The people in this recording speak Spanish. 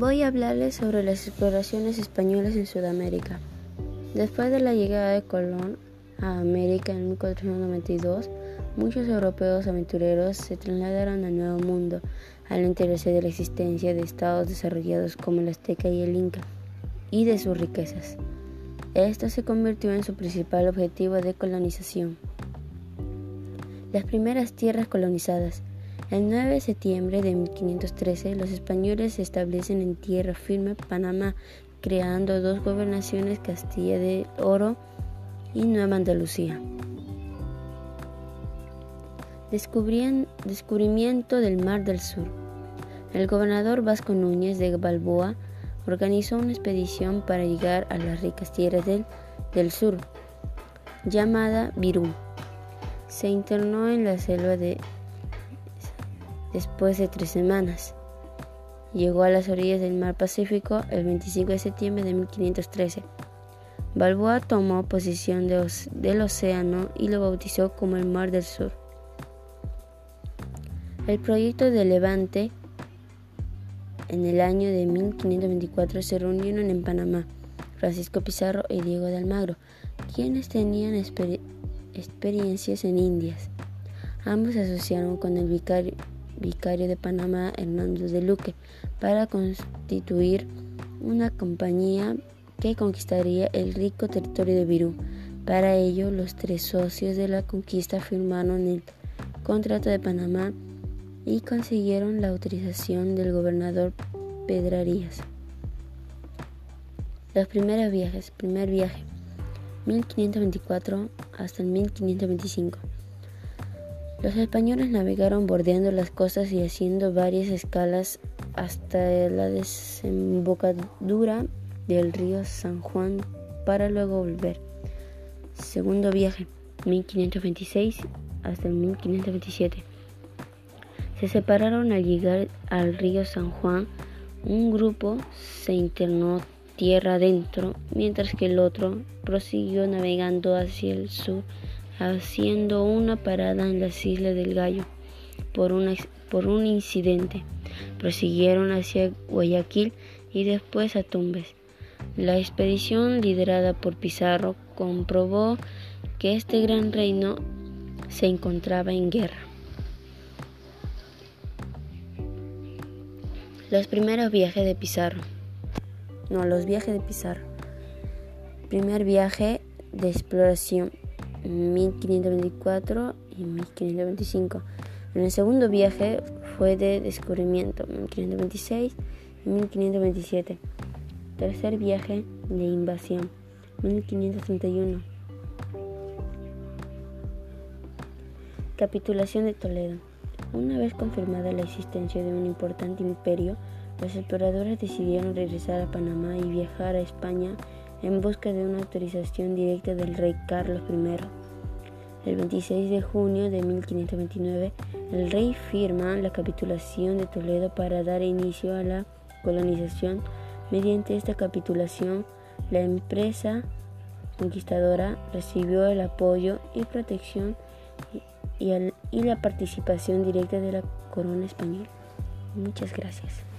Voy a hablarles sobre las exploraciones españolas en Sudamérica. Después de la llegada de Colón a América en 1492, muchos europeos aventureros se trasladaron al Nuevo Mundo al enterarse de la existencia de estados desarrollados como el Azteca y el Inca y de sus riquezas. Esto se convirtió en su principal objetivo de colonización. Las primeras tierras colonizadas el 9 de septiembre de 1513, los españoles se establecen en tierra firme Panamá, creando dos gobernaciones, Castilla de Oro y Nueva Andalucía. descubrimiento del Mar del Sur. El gobernador Vasco Núñez de Balboa organizó una expedición para llegar a las ricas tierras del, del sur, llamada Virú. Se internó en la selva de después de tres semanas. Llegó a las orillas del mar Pacífico el 25 de septiembre de 1513. Balboa tomó posesión del océano y lo bautizó como el Mar del Sur. El proyecto de Levante en el año de 1524 se reunieron en Panamá Francisco Pizarro y Diego de Almagro, quienes tenían experiencias en Indias. Ambos se asociaron con el vicario vicario de Panamá Hernando de Luque para constituir una compañía que conquistaría el rico territorio de Virú. Para ello, los tres socios de la conquista firmaron el contrato de Panamá y consiguieron la autorización del gobernador Pedrarías. Los primeros viajes, primer viaje, 1524 hasta el 1525. Los españoles navegaron bordeando las costas y haciendo varias escalas hasta la desembocadura del río San Juan para luego volver. Segundo viaje, 1526 hasta el 1527. Se separaron al llegar al río San Juan. Un grupo se internó tierra adentro, mientras que el otro prosiguió navegando hacia el sur haciendo una parada en las Islas del Gallo por, por un incidente. Prosiguieron hacia Guayaquil y después a Tumbes. La expedición liderada por Pizarro comprobó que este gran reino se encontraba en guerra. Los primeros viajes de Pizarro. No, los viajes de Pizarro. Primer viaje de exploración 1524 y 1525. En el segundo viaje fue de descubrimiento 1526 y 1527. Tercer viaje de invasión 1531. Capitulación de Toledo. Una vez confirmada la existencia de un importante imperio, los exploradores decidieron regresar a Panamá y viajar a España en busca de una autorización directa del rey Carlos I. El 26 de junio de 1529, el rey firma la capitulación de Toledo para dar inicio a la colonización. Mediante esta capitulación, la empresa conquistadora recibió el apoyo y protección y, y la participación directa de la corona española. Muchas gracias.